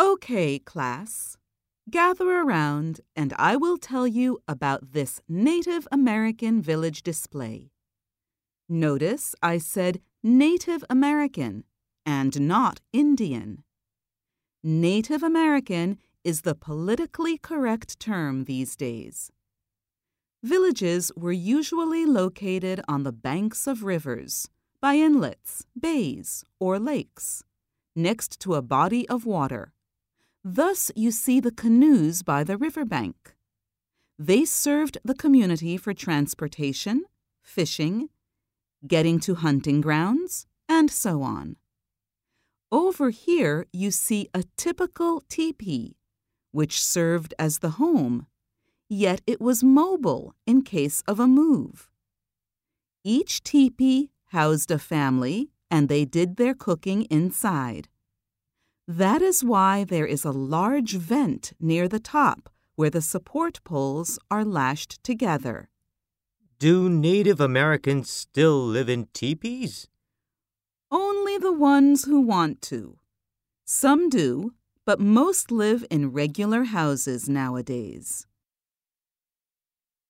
Okay, class. Gather around and I will tell you about this Native American village display. Notice I said Native American and not Indian. Native American is the politically correct term these days. Villages were usually located on the banks of rivers, by inlets, bays, or lakes, next to a body of water. Thus, you see the canoes by the riverbank. They served the community for transportation, fishing, getting to hunting grounds, and so on. Over here, you see a typical teepee, which served as the home, yet it was mobile in case of a move. Each teepee housed a family, and they did their cooking inside. That is why there is a large vent near the top where the support poles are lashed together. Do Native Americans still live in teepees? Only the ones who want to. Some do, but most live in regular houses nowadays.